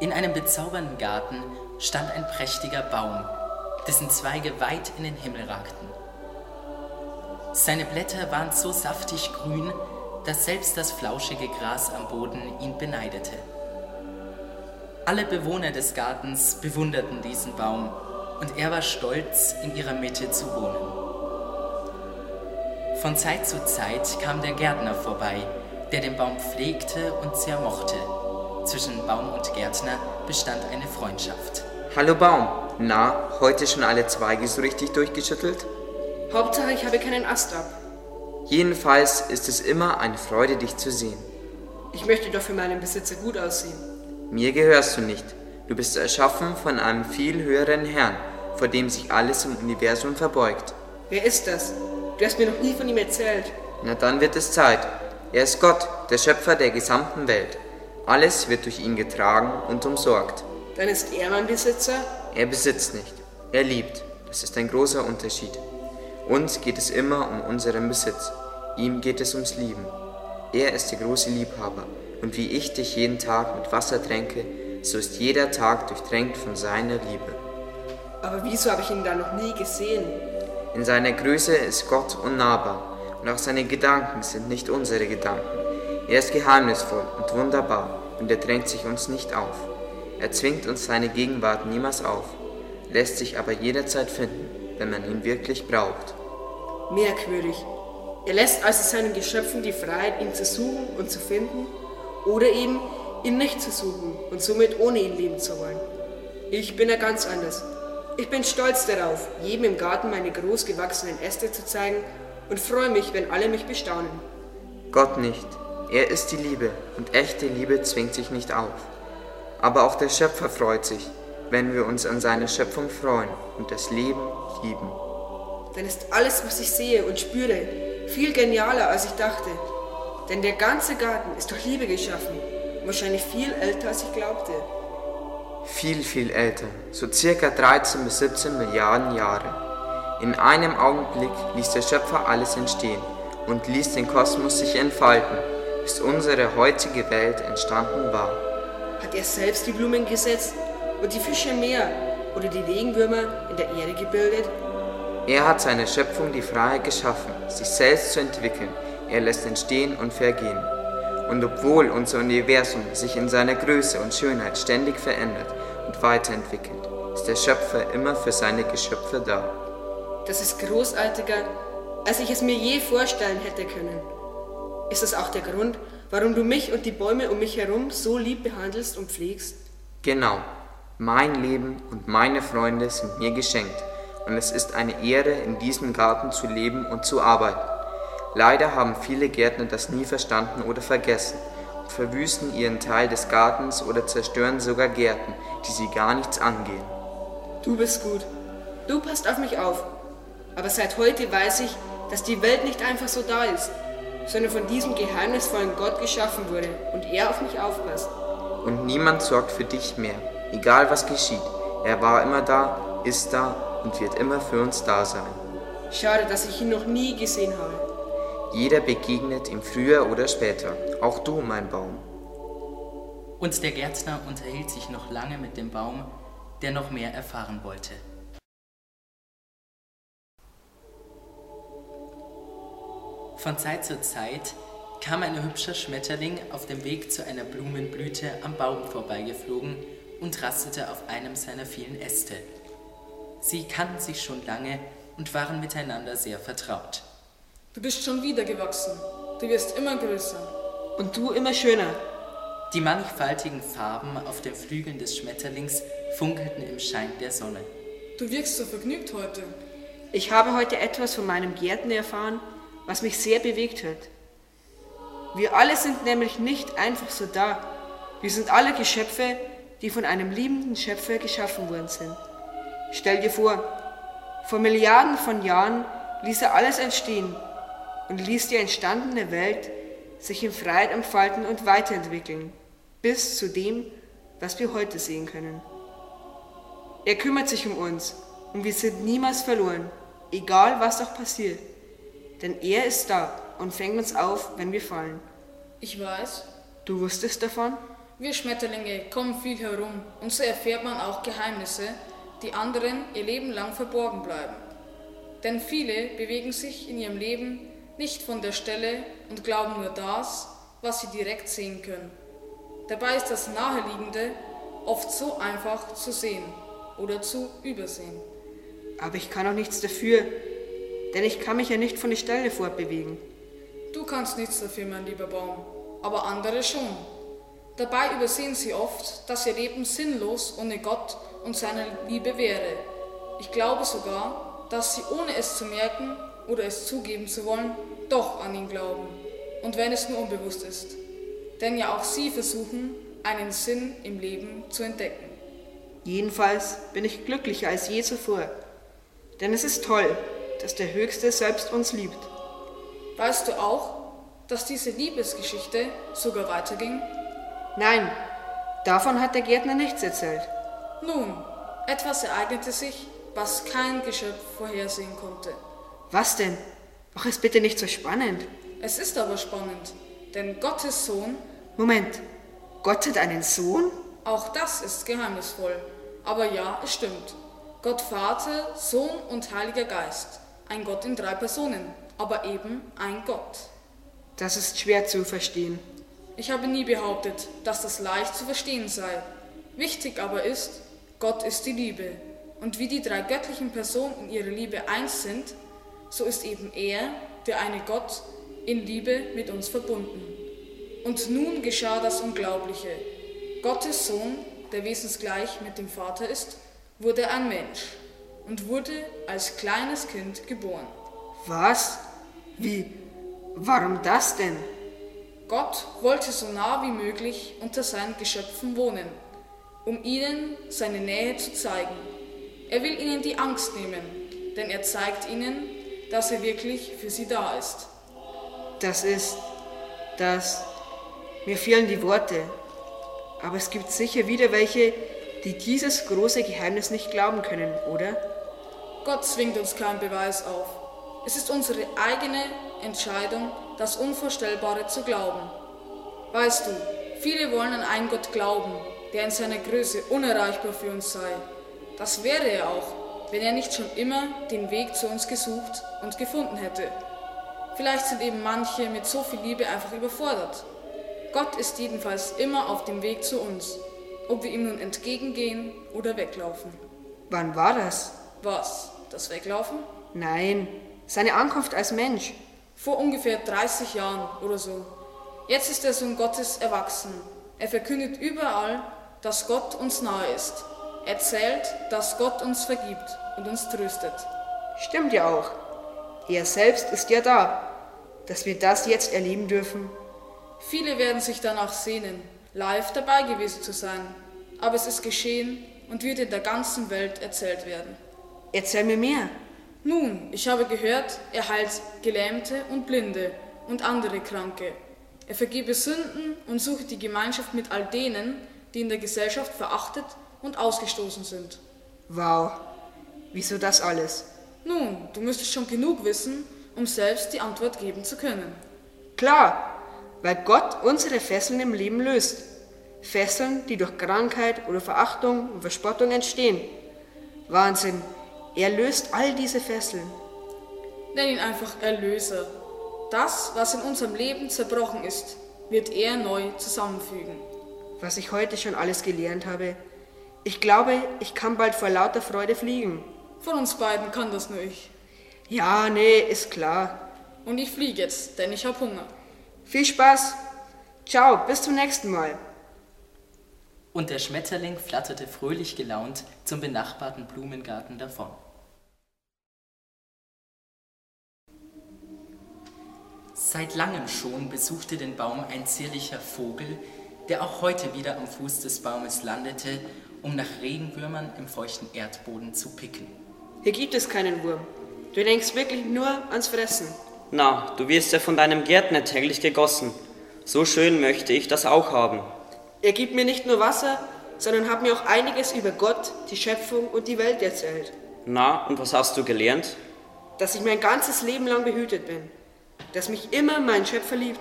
In einem bezaubernden Garten stand ein prächtiger Baum, dessen Zweige weit in den Himmel ragten. Seine Blätter waren so saftig grün, dass selbst das flauschige Gras am Boden ihn beneidete. Alle Bewohner des Gartens bewunderten diesen Baum und er war stolz, in ihrer Mitte zu wohnen. Von Zeit zu Zeit kam der Gärtner vorbei, der den Baum pflegte und sehr mochte. Zwischen Baum und Gärtner bestand eine Freundschaft. Hallo Baum, na, heute schon alle Zweige so richtig durchgeschüttelt? Hauptsache, ich habe keinen Ast ab. Jedenfalls ist es immer eine Freude, dich zu sehen. Ich möchte doch für meinen Besitzer gut aussehen. Mir gehörst du nicht. Du bist erschaffen von einem viel höheren Herrn, vor dem sich alles im Universum verbeugt. Wer ist das? Du hast mir noch nie von ihm erzählt. Na dann wird es Zeit. Er ist Gott, der Schöpfer der gesamten Welt. Alles wird durch ihn getragen und umsorgt. Dann ist er mein Besitzer? Er besitzt nicht. Er liebt. Das ist ein großer Unterschied. Uns geht es immer um unseren Besitz. Ihm geht es ums Lieben. Er ist der große Liebhaber. Und wie ich dich jeden Tag mit Wasser tränke, so ist jeder Tag durchtränkt von seiner Liebe. Aber wieso habe ich ihn da noch nie gesehen? In seiner Größe ist Gott unnahbar und auch seine Gedanken sind nicht unsere Gedanken. Er ist geheimnisvoll und wunderbar und er drängt sich uns nicht auf. Er zwingt uns seine Gegenwart niemals auf, lässt sich aber jederzeit finden, wenn man ihn wirklich braucht. Merkwürdig. Er lässt also seinen Geschöpfen die Freiheit, ihn zu suchen und zu finden oder eben ihn nicht zu suchen und somit ohne ihn leben zu wollen. Ich bin ja ganz anders. Ich bin stolz darauf, jedem im Garten meine groß gewachsenen Äste zu zeigen und freue mich, wenn alle mich bestaunen. Gott nicht. Er ist die Liebe und echte Liebe zwingt sich nicht auf. Aber auch der Schöpfer freut sich, wenn wir uns an seiner Schöpfung freuen und das Leben lieben. Dann ist alles, was ich sehe und spüre, viel genialer, als ich dachte. Denn der ganze Garten ist durch Liebe geschaffen. Wahrscheinlich viel älter, als ich glaubte. Viel, viel älter, so circa 13 bis 17 Milliarden Jahre. In einem Augenblick ließ der Schöpfer alles entstehen und ließ den Kosmos sich entfalten, bis unsere heutige Welt entstanden war. Hat er selbst die Blumen gesetzt und die Fische im Meer oder die Regenwürmer in der Erde gebildet? Er hat seiner Schöpfung die Freiheit geschaffen, sich selbst zu entwickeln. Er lässt entstehen und vergehen. Und obwohl unser Universum sich in seiner Größe und Schönheit ständig verändert und weiterentwickelt, ist der Schöpfer immer für seine Geschöpfe da. Das ist großartiger, als ich es mir je vorstellen hätte können. Ist das auch der Grund, warum du mich und die Bäume um mich herum so lieb behandelst und pflegst? Genau. Mein Leben und meine Freunde sind mir geschenkt und es ist eine Ehre, in diesem Garten zu leben und zu arbeiten. Leider haben viele Gärtner das nie verstanden oder vergessen und verwüsten ihren Teil des Gartens oder zerstören sogar Gärten, die sie gar nichts angehen. Du bist gut. Du passt auf mich auf. Aber seit heute weiß ich, dass die Welt nicht einfach so da ist, sondern von diesem geheimnisvollen Gott geschaffen wurde und er auf mich aufpasst. Und niemand sorgt für dich mehr, egal was geschieht. Er war immer da, ist da und wird immer für uns da sein. Schade, dass ich ihn noch nie gesehen habe. Jeder begegnet ihm früher oder später, auch du, mein Baum. Und der Gärtner unterhielt sich noch lange mit dem Baum, der noch mehr erfahren wollte. Von Zeit zu Zeit kam ein hübscher Schmetterling auf dem Weg zu einer Blumenblüte am Baum vorbeigeflogen und rastete auf einem seiner vielen Äste. Sie kannten sich schon lange und waren miteinander sehr vertraut. Du bist schon wieder gewachsen. Du wirst immer größer. Und du immer schöner. Die mannigfaltigen Farben auf den Flügeln des Schmetterlings funkelten im Schein der Sonne. Du wirkst so vergnügt heute. Ich habe heute etwas von meinem Gärtner erfahren, was mich sehr bewegt hat. Wir alle sind nämlich nicht einfach so da. Wir sind alle Geschöpfe, die von einem liebenden Schöpfer geschaffen worden sind. Stell dir vor, vor Milliarden von Jahren ließ er alles entstehen und ließ die entstandene Welt sich in Freiheit entfalten und weiterentwickeln, bis zu dem, was wir heute sehen können. Er kümmert sich um uns und wir sind niemals verloren, egal was auch passiert. Denn er ist da und fängt uns auf, wenn wir fallen. Ich weiß. Du wusstest davon? Wir Schmetterlinge kommen viel herum und so erfährt man auch Geheimnisse, die anderen ihr Leben lang verborgen bleiben. Denn viele bewegen sich in ihrem Leben nicht von der Stelle und glauben nur das, was sie direkt sehen können. Dabei ist das Naheliegende oft so einfach zu sehen oder zu übersehen. Aber ich kann auch nichts dafür, denn ich kann mich ja nicht von der Stelle fortbewegen. Du kannst nichts dafür, mein lieber Baum, aber andere schon. Dabei übersehen sie oft, dass ihr Leben sinnlos ohne Gott und seine Liebe wäre. Ich glaube sogar, dass sie ohne es zu merken oder es zugeben zu wollen, doch an ihn glauben. Und wenn es nur unbewusst ist. Denn ja auch sie versuchen, einen Sinn im Leben zu entdecken. Jedenfalls bin ich glücklicher als je zuvor. Denn es ist toll, dass der Höchste selbst uns liebt. Weißt du auch, dass diese Liebesgeschichte sogar weiterging? Nein, davon hat der Gärtner nichts erzählt. Nun, etwas ereignete sich, was kein Geschöpf vorhersehen konnte. Was denn? Mach es bitte nicht so spannend. Es ist aber spannend, denn Gottes Sohn. Moment, Gott hat einen Sohn? Auch das ist geheimnisvoll. Aber ja, es stimmt. Gott Vater, Sohn und Heiliger Geist. Ein Gott in drei Personen, aber eben ein Gott. Das ist schwer zu verstehen. Ich habe nie behauptet, dass das leicht zu verstehen sei. Wichtig aber ist, Gott ist die Liebe. Und wie die drei göttlichen Personen in ihrer Liebe eins sind, so ist eben er, der eine Gott, in Liebe mit uns verbunden. Und nun geschah das Unglaubliche. Gottes Sohn, der wesensgleich mit dem Vater ist, wurde ein Mensch und wurde als kleines Kind geboren. Was? Wie? Warum das denn? Gott wollte so nah wie möglich unter seinen Geschöpfen wohnen, um ihnen seine Nähe zu zeigen. Er will ihnen die Angst nehmen, denn er zeigt ihnen, dass er wirklich für sie da ist. Das ist, das, mir fehlen die Worte, aber es gibt sicher wieder welche, die dieses große Geheimnis nicht glauben können, oder? Gott zwingt uns keinen Beweis auf. Es ist unsere eigene Entscheidung, das Unvorstellbare zu glauben. Weißt du, viele wollen an einen Gott glauben, der in seiner Größe unerreichbar für uns sei. Das wäre er auch, wenn er nicht schon immer den Weg zu uns gesucht und gefunden hätte. Vielleicht sind eben manche mit so viel Liebe einfach überfordert. Gott ist jedenfalls immer auf dem Weg zu uns, ob wir ihm nun entgegengehen oder weglaufen. Wann war das? Was? Das Weglaufen? Nein, seine Ankunft als Mensch. Vor ungefähr 30 Jahren oder so. Jetzt ist der Sohn Gottes erwachsen. Er verkündet überall, dass Gott uns nahe ist. Er erzählt, dass Gott uns vergibt und uns tröstet. Stimmt ja auch. Er selbst ist ja da, dass wir das jetzt erleben dürfen. Viele werden sich danach sehnen, live dabei gewesen zu sein. Aber es ist geschehen und wird in der ganzen Welt erzählt werden. Erzähl mir mehr. Nun, ich habe gehört, er heilt Gelähmte und Blinde und andere Kranke. Er vergebe Sünden und sucht die Gemeinschaft mit all denen, die in der Gesellschaft verachtet und ausgestoßen sind. Wow, wieso das alles? Nun, du müsstest schon genug wissen, um selbst die Antwort geben zu können. Klar, weil Gott unsere Fesseln im Leben löst. Fesseln, die durch Krankheit oder Verachtung und Verspottung entstehen. Wahnsinn, er löst all diese Fesseln. Nenn ihn einfach Erlöser. Das, was in unserem Leben zerbrochen ist, wird er neu zusammenfügen. Was ich heute schon alles gelernt habe, ich glaube, ich kann bald vor lauter Freude fliegen. Von uns beiden kann das nur ich. Ja, nee, ist klar. Und ich fliege jetzt, denn ich habe Hunger. Viel Spaß. Ciao, bis zum nächsten Mal. Und der Schmetterling flatterte fröhlich gelaunt zum benachbarten Blumengarten davon. Seit langem schon besuchte den Baum ein zierlicher Vogel, der auch heute wieder am Fuß des Baumes landete, um nach Regenwürmern im feuchten Erdboden zu picken. Hier gibt es keinen Wurm. Du denkst wirklich nur ans Fressen. Na, du wirst ja von deinem Gärtner täglich gegossen. So schön möchte ich das auch haben. Er gibt mir nicht nur Wasser, sondern hat mir auch einiges über Gott, die Schöpfung und die Welt erzählt. Na, und was hast du gelernt? Dass ich mein ganzes Leben lang behütet bin. Dass mich immer mein Schöpfer liebt.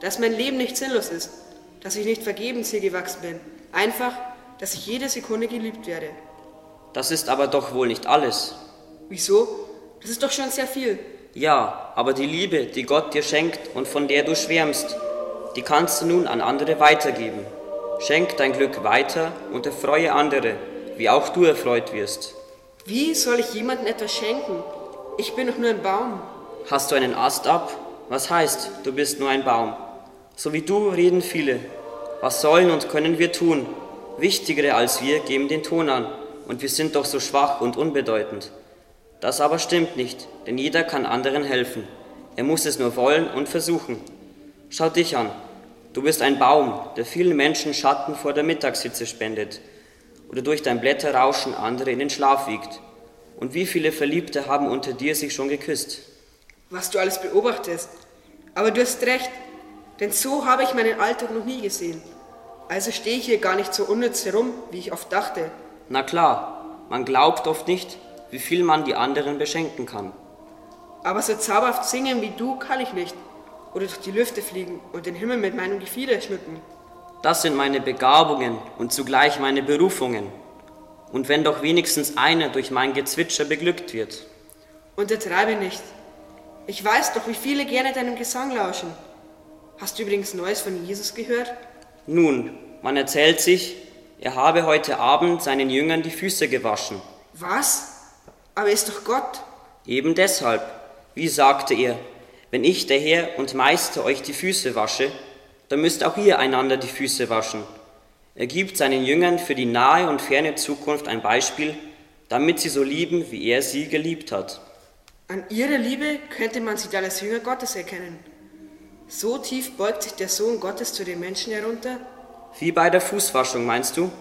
Dass mein Leben nicht sinnlos ist. dass ich nicht vergebens hier gewachsen bin. Einfach, dass ich jede Sekunde geliebt werde. Das ist aber doch wohl nicht alles. Wieso? Das ist doch schon sehr viel. Ja, aber die Liebe, die Gott dir schenkt und von der du schwärmst, die kannst du nun an andere weitergeben. Schenk dein Glück weiter und erfreue andere, wie auch du erfreut wirst. Wie soll ich jemandem etwas schenken? Ich bin doch nur ein Baum. Hast du einen Ast ab? Was heißt, du bist nur ein Baum? So wie du reden viele. Was sollen und können wir tun? Wichtigere als wir geben den Ton an, und wir sind doch so schwach und unbedeutend. Das aber stimmt nicht, denn jeder kann anderen helfen. Er muss es nur wollen und versuchen. Schau dich an. Du bist ein Baum, der vielen Menschen Schatten vor der Mittagshitze spendet oder durch dein Blätterrauschen andere in den Schlaf wiegt. Und wie viele Verliebte haben unter dir sich schon geküsst? Was du alles beobachtest. Aber du hast recht, denn so habe ich meinen Alltag noch nie gesehen. Also stehe ich hier gar nicht so unnütz herum, wie ich oft dachte. Na klar, man glaubt oft nicht, wie viel man die anderen beschenken kann. Aber so zauberhaft singen wie du kann ich nicht. Oder durch die Lüfte fliegen und den Himmel mit meinem Gefieder schmücken. Das sind meine Begabungen und zugleich meine Berufungen. Und wenn doch wenigstens einer durch mein Gezwitscher beglückt wird. Untertreibe nicht. Ich weiß doch, wie viele gerne deinem Gesang lauschen. Hast du übrigens Neues von Jesus gehört? Nun, man erzählt sich, er habe heute Abend seinen Jüngern die Füße gewaschen. Was? Aber er ist doch Gott. Eben deshalb, wie sagte er, wenn ich, der Herr und Meister, euch die Füße wasche, dann müsst auch ihr einander die Füße waschen. Er gibt seinen Jüngern für die nahe und ferne Zukunft ein Beispiel, damit sie so lieben, wie er sie geliebt hat. An ihrer Liebe könnte man sie dann als Jünger Gottes erkennen. So tief beugt sich der Sohn Gottes zu den Menschen herunter? Wie bei der Fußwaschung, meinst du?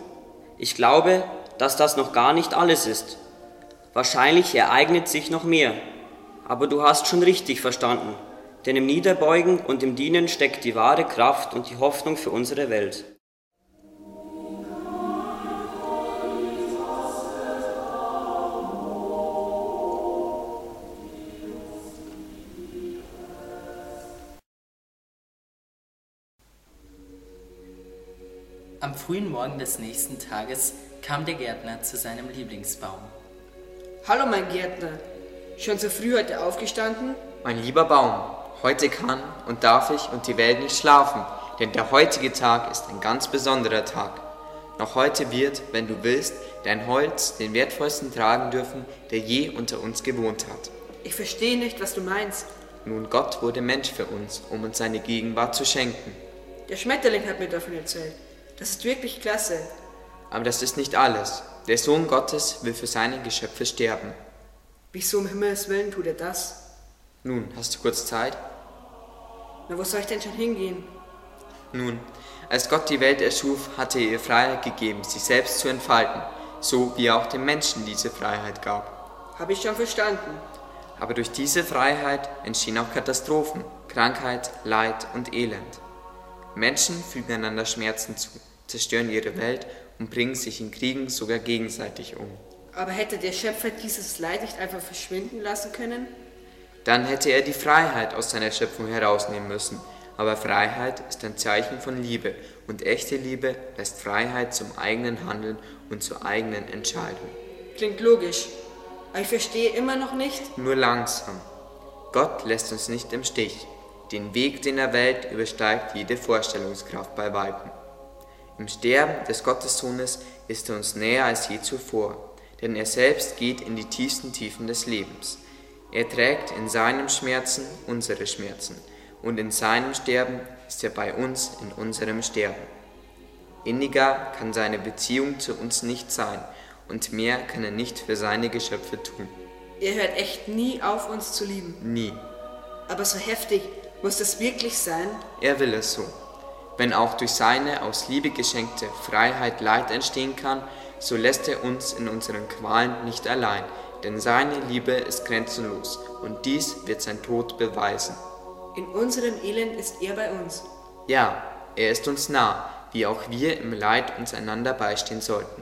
Ich glaube, dass das noch gar nicht alles ist. Wahrscheinlich ereignet sich noch mehr. Aber du hast schon richtig verstanden. Denn im Niederbeugen und im Dienen steckt die wahre Kraft und die Hoffnung für unsere Welt. Am frühen Morgen des nächsten Tages kam der Gärtner zu seinem Lieblingsbaum. Hallo, mein Gärtner. Schon so früh heute aufgestanden? Mein lieber Baum, heute kann und darf ich und die Welt nicht schlafen, denn der heutige Tag ist ein ganz besonderer Tag. Noch heute wird, wenn du willst, dein Holz den wertvollsten tragen dürfen, der je unter uns gewohnt hat. Ich verstehe nicht, was du meinst. Nun, Gott wurde Mensch für uns, um uns seine Gegenwart zu schenken. Der Schmetterling hat mir davon erzählt. Das ist wirklich klasse. Aber das ist nicht alles. Der Sohn Gottes will für seine Geschöpfe sterben. Wieso um Himmels Willen tut er das? Nun, hast du kurz Zeit? Na, wo soll ich denn schon hingehen? Nun, als Gott die Welt erschuf, hatte er ihr Freiheit gegeben, sich selbst zu entfalten, so wie er auch den Menschen diese Freiheit gab. Habe ich schon verstanden. Aber durch diese Freiheit entstehen auch Katastrophen, Krankheit, Leid und Elend. Menschen fügen einander Schmerzen zu zerstören ihre Welt und bringen sich in Kriegen sogar gegenseitig um. Aber hätte der Schöpfer dieses Leid nicht einfach verschwinden lassen können? Dann hätte er die Freiheit aus seiner Schöpfung herausnehmen müssen. Aber Freiheit ist ein Zeichen von Liebe und echte Liebe lässt Freiheit zum eigenen Handeln und zur eigenen Entscheidung. Klingt logisch, aber ich verstehe immer noch nicht. Nur langsam. Gott lässt uns nicht im Stich. Den Weg, den er wählt, übersteigt jede Vorstellungskraft bei Weitem. Im Sterben des Gottessohnes ist er uns näher als je zuvor, denn er selbst geht in die tiefsten Tiefen des Lebens. Er trägt in seinem Schmerzen unsere Schmerzen, und in seinem Sterben ist er bei uns in unserem Sterben. Inniger kann seine Beziehung zu uns nicht sein, und mehr kann er nicht für seine Geschöpfe tun. Er hört echt nie auf, uns zu lieben. Nie. Aber so heftig, muss das wirklich sein? Er will es so. Wenn auch durch seine aus Liebe geschenkte Freiheit Leid entstehen kann, so lässt er uns in unseren Qualen nicht allein, denn seine Liebe ist grenzenlos und dies wird sein Tod beweisen. In unserem Elend ist er bei uns. Ja, er ist uns nah, wie auch wir im Leid uns einander beistehen sollten.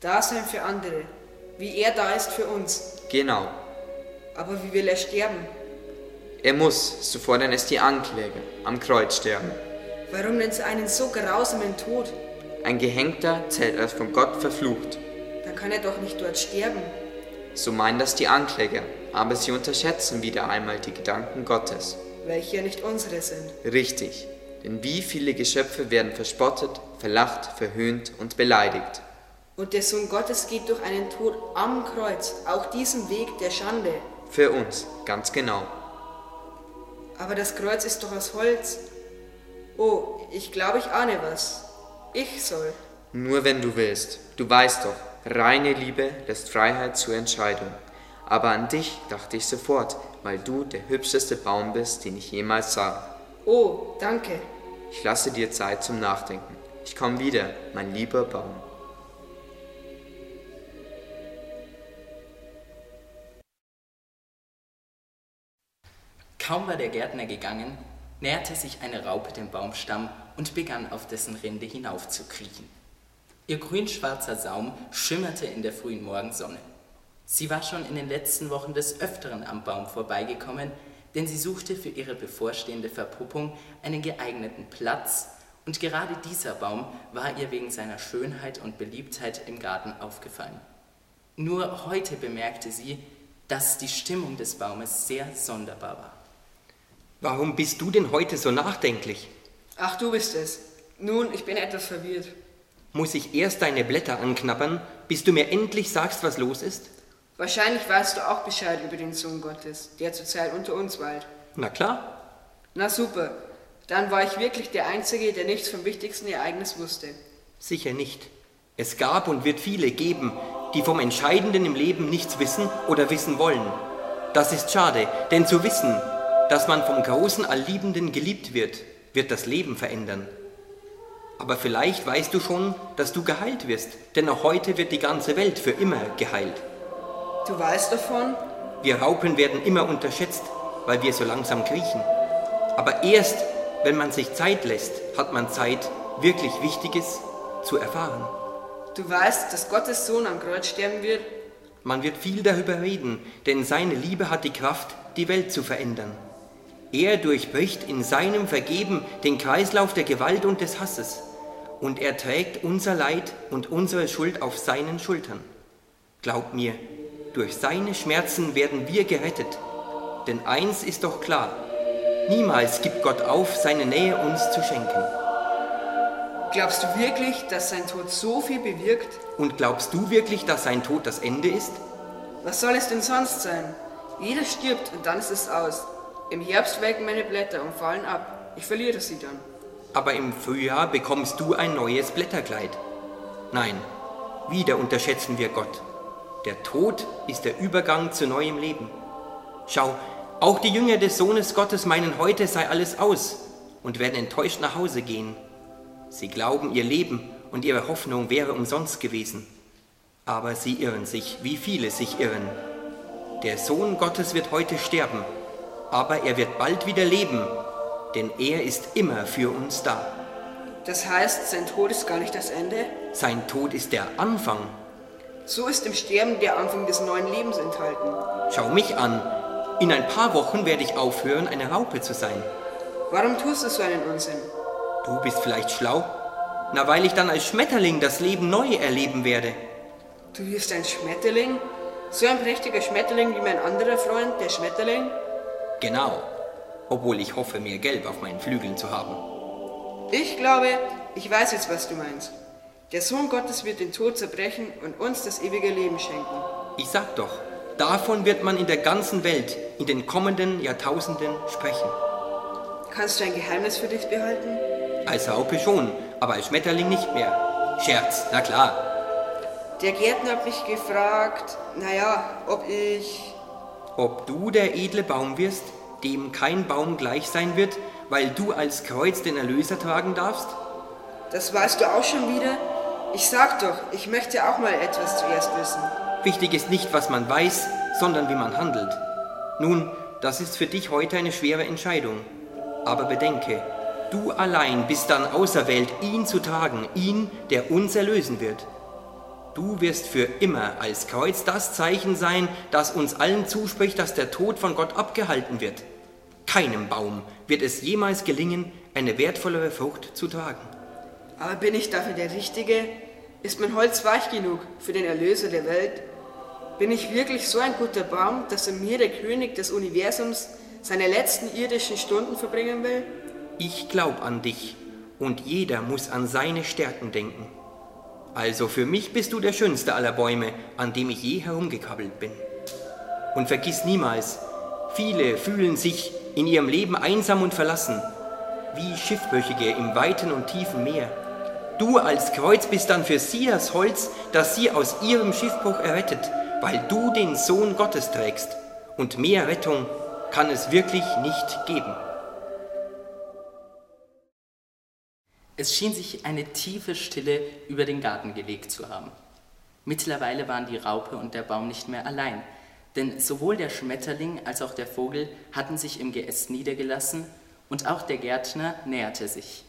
Dasein für andere, wie er da ist für uns. Genau. Aber wie will er sterben? Er muss, so fordern es die Ankläger, am Kreuz sterben. Warum denn so einen so grausamen Tod? Ein Gehängter zählt als von Gott verflucht. Dann kann er doch nicht dort sterben. So meinen das die Ankläger, aber sie unterschätzen wieder einmal die Gedanken Gottes. Welche ja nicht unsere sind. Richtig, denn wie viele Geschöpfe werden verspottet, verlacht, verhöhnt und beleidigt. Und der Sohn Gottes geht durch einen Tod am Kreuz, auch diesen Weg der Schande. Für uns, ganz genau. Aber das Kreuz ist doch aus Holz. Oh, ich glaube, ich ahne was. Ich soll. Nur wenn du willst. Du weißt doch, reine Liebe lässt Freiheit zur Entscheidung. Aber an dich dachte ich sofort, weil du der hübscheste Baum bist, den ich jemals sah. Oh, danke. Ich lasse dir Zeit zum Nachdenken. Ich komme wieder, mein lieber Baum. Kaum war der Gärtner gegangen, näherte sich eine Raupe dem Baumstamm und begann auf dessen Rinde hinaufzukriechen. Ihr grünschwarzer Saum schimmerte in der frühen Morgensonne. Sie war schon in den letzten Wochen des Öfteren am Baum vorbeigekommen, denn sie suchte für ihre bevorstehende Verpuppung einen geeigneten Platz, und gerade dieser Baum war ihr wegen seiner Schönheit und Beliebtheit im Garten aufgefallen. Nur heute bemerkte sie, dass die Stimmung des Baumes sehr sonderbar war. Warum bist du denn heute so nachdenklich? Ach, du bist es. Nun, ich bin etwas verwirrt. Muss ich erst deine Blätter anknabbern, bis du mir endlich sagst, was los ist? Wahrscheinlich weißt du auch Bescheid über den Sohn Gottes, der zurzeit unter uns weilt. Na klar. Na super. Dann war ich wirklich der Einzige, der nichts vom wichtigsten Ereignis wusste. Sicher nicht. Es gab und wird viele geben, die vom Entscheidenden im Leben nichts wissen oder wissen wollen. Das ist schade, denn zu wissen, dass man vom großen Allliebenden geliebt wird, wird das Leben verändern. Aber vielleicht weißt du schon, dass du geheilt wirst, denn auch heute wird die ganze Welt für immer geheilt. Du weißt davon? Wir Raupen werden immer unterschätzt, weil wir so langsam kriechen. Aber erst, wenn man sich Zeit lässt, hat man Zeit, wirklich Wichtiges zu erfahren. Du weißt, dass Gottes Sohn am Kreuz sterben wird? Man wird viel darüber reden, denn seine Liebe hat die Kraft, die Welt zu verändern. Er durchbricht in seinem Vergeben den Kreislauf der Gewalt und des Hasses und er trägt unser Leid und unsere Schuld auf seinen Schultern. Glaub mir, durch seine Schmerzen werden wir gerettet. Denn eins ist doch klar, niemals gibt Gott auf, seine Nähe uns zu schenken. Glaubst du wirklich, dass sein Tod so viel bewirkt? Und glaubst du wirklich, dass sein Tod das Ende ist? Was soll es denn sonst sein? Jeder stirbt und dann ist es aus. Im Herbst welken meine Blätter und fallen ab. Ich verliere sie dann. Aber im Frühjahr bekommst du ein neues Blätterkleid. Nein, wieder unterschätzen wir Gott. Der Tod ist der Übergang zu neuem Leben. Schau, auch die Jünger des Sohnes Gottes meinen, heute sei alles aus und werden enttäuscht nach Hause gehen. Sie glauben, ihr Leben und ihre Hoffnung wäre umsonst gewesen. Aber sie irren sich, wie viele sich irren. Der Sohn Gottes wird heute sterben aber er wird bald wieder leben, denn er ist immer für uns da. Das heißt, sein Tod ist gar nicht das Ende? Sein Tod ist der Anfang. So ist im Sterben der Anfang des neuen Lebens enthalten. Schau mich an. In ein paar Wochen werde ich aufhören, eine Raupe zu sein. Warum tust du so einen Unsinn? Du bist vielleicht schlau? Na, weil ich dann als Schmetterling das Leben neu erleben werde. Du wirst ein Schmetterling? So ein prächtiger Schmetterling wie mein anderer Freund, der Schmetterling? Genau, obwohl ich hoffe, mehr Gelb auf meinen Flügeln zu haben. Ich glaube, ich weiß jetzt, was du meinst. Der Sohn Gottes wird den Tod zerbrechen und uns das ewige Leben schenken. Ich sag doch, davon wird man in der ganzen Welt in den kommenden Jahrtausenden sprechen. Kannst du ein Geheimnis für dich behalten? Als Raupe schon, aber als Schmetterling nicht mehr. Scherz, na klar. Der Gärtner hat mich gefragt, naja, ob ich ob du der edle Baum wirst, dem kein Baum gleich sein wird, weil du als Kreuz den Erlöser tragen darfst? Das weißt du auch schon wieder? Ich sag doch, ich möchte auch mal etwas zuerst wissen. Wichtig ist nicht, was man weiß, sondern wie man handelt. Nun, das ist für dich heute eine schwere Entscheidung. Aber bedenke, du allein bist dann auserwählt, ihn zu tragen, ihn, der uns erlösen wird. Du wirst für immer als Kreuz das Zeichen sein, das uns allen zuspricht, dass der Tod von Gott abgehalten wird. Keinem Baum wird es jemals gelingen, eine wertvollere Frucht zu tragen. Aber bin ich dafür der Richtige? Ist mein Holz weich genug für den Erlöser der Welt? Bin ich wirklich so ein guter Baum, dass in mir der König des Universums seine letzten irdischen Stunden verbringen will? Ich glaub an dich und jeder muss an seine Stärken denken. Also für mich bist du der schönste aller Bäume, an dem ich je herumgekabbelt bin. Und vergiss niemals, viele fühlen sich in ihrem Leben einsam und verlassen, wie Schiffbrüchige im weiten und tiefen Meer. Du als Kreuz bist dann für sie das Holz, das sie aus ihrem Schiffbruch errettet, weil du den Sohn Gottes trägst. Und mehr Rettung kann es wirklich nicht geben. Es schien sich eine tiefe Stille über den Garten gelegt zu haben. Mittlerweile waren die Raupe und der Baum nicht mehr allein, denn sowohl der Schmetterling als auch der Vogel hatten sich im Geäst niedergelassen und auch der Gärtner näherte sich.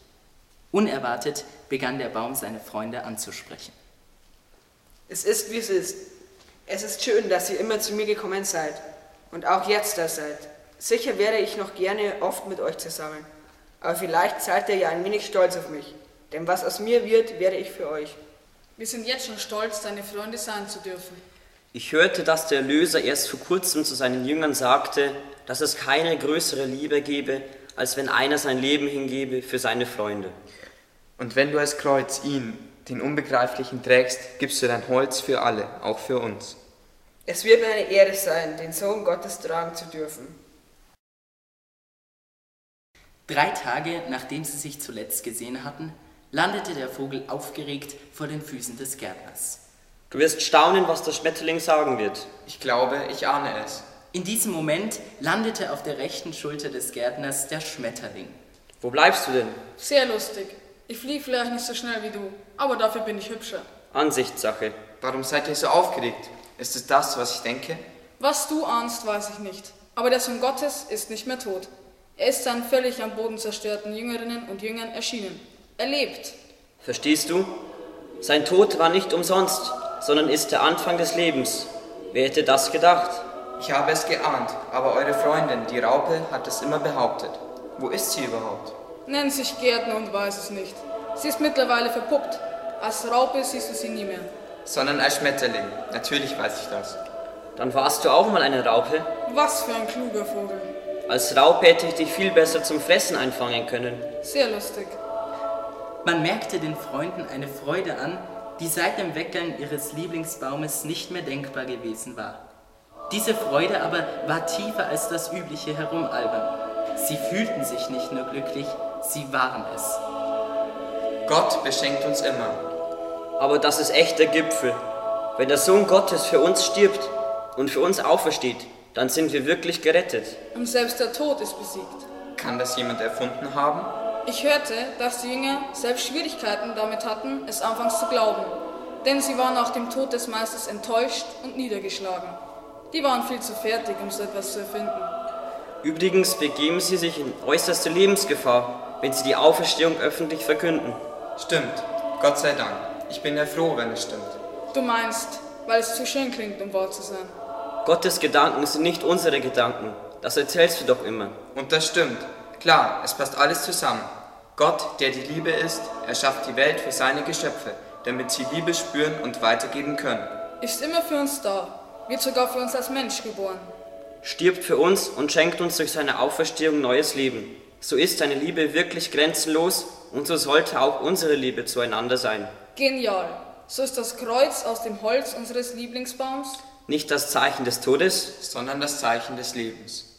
Unerwartet begann der Baum seine Freunde anzusprechen. Es ist, wie es ist. Es ist schön, dass ihr immer zu mir gekommen seid und auch jetzt da seid. Sicher wäre ich noch gerne oft mit euch zusammen. Aber vielleicht seid ihr ja ein wenig stolz auf mich. Denn was aus mir wird, werde ich für euch. Wir sind jetzt schon stolz, deine Freunde sein zu dürfen. Ich hörte, dass der Erlöser erst vor kurzem zu seinen Jüngern sagte, dass es keine größere Liebe gebe, als wenn einer sein Leben hingebe für seine Freunde. Und wenn du als Kreuz ihn, den Unbegreiflichen, trägst, gibst du dein Holz für alle, auch für uns. Es wird mir eine Ehre sein, den Sohn Gottes tragen zu dürfen. Drei Tage nachdem sie sich zuletzt gesehen hatten, landete der Vogel aufgeregt vor den Füßen des Gärtners. Du wirst staunen, was der Schmetterling sagen wird. Ich glaube, ich ahne es. In diesem Moment landete auf der rechten Schulter des Gärtners der Schmetterling. Wo bleibst du denn? Sehr lustig. Ich fliege vielleicht nicht so schnell wie du, aber dafür bin ich hübscher. Ansichtssache. Warum seid ihr so aufgeregt? Ist es das, was ich denke? Was du ahnst, weiß ich nicht. Aber der Sohn Gottes ist nicht mehr tot. Er ist seinen völlig am Boden zerstörten Jüngerinnen und Jüngern erschienen. Er lebt. Verstehst du? Sein Tod war nicht umsonst, sondern ist der Anfang des Lebens. Wer hätte das gedacht? Ich habe es geahnt, aber eure Freundin, die Raupe, hat es immer behauptet. Wo ist sie überhaupt? Nennt sich Gärtner und weiß es nicht. Sie ist mittlerweile verpuppt. Als Raupe siehst du sie nie mehr. Sondern als Schmetterling. Natürlich weiß ich das. Dann warst du auch mal eine Raupe. Was für ein kluger Vogel. Als Raupe hätte ich dich viel besser zum Fressen einfangen können. Sehr lustig. Man merkte den Freunden eine Freude an, die seit dem Weckeln ihres Lieblingsbaumes nicht mehr denkbar gewesen war. Diese Freude aber war tiefer als das übliche Herumalbern. Sie fühlten sich nicht nur glücklich, sie waren es. Gott beschenkt uns immer. Aber das ist echt der Gipfel. Wenn der Sohn Gottes für uns stirbt und für uns aufersteht, dann sind wir wirklich gerettet. Und selbst der Tod ist besiegt. Kann das jemand erfunden haben? Ich hörte, dass die Jünger selbst Schwierigkeiten damit hatten, es anfangs zu glauben. Denn sie waren nach dem Tod des Meisters enttäuscht und niedergeschlagen. Die waren viel zu fertig, um so etwas zu erfinden. Übrigens begeben sie sich in äußerste Lebensgefahr, wenn sie die Auferstehung öffentlich verkünden. Stimmt. Gott sei Dank. Ich bin ja froh, wenn es stimmt. Du meinst, weil es zu schön klingt, um wahr zu sein. Gottes Gedanken sind nicht unsere Gedanken. Das erzählst du doch immer. Und das stimmt. Klar, es passt alles zusammen. Gott, der die Liebe ist, erschafft die Welt für seine Geschöpfe, damit sie Liebe spüren und weitergeben können. Ist immer für uns da, wird sogar für uns als Mensch geboren. Stirbt für uns und schenkt uns durch seine Auferstehung neues Leben. So ist seine Liebe wirklich grenzenlos und so sollte auch unsere Liebe zueinander sein. Genial. So ist das Kreuz aus dem Holz unseres Lieblingsbaums Nicht das Zeichen des Todes, Sondern das Zeichen des Lebens.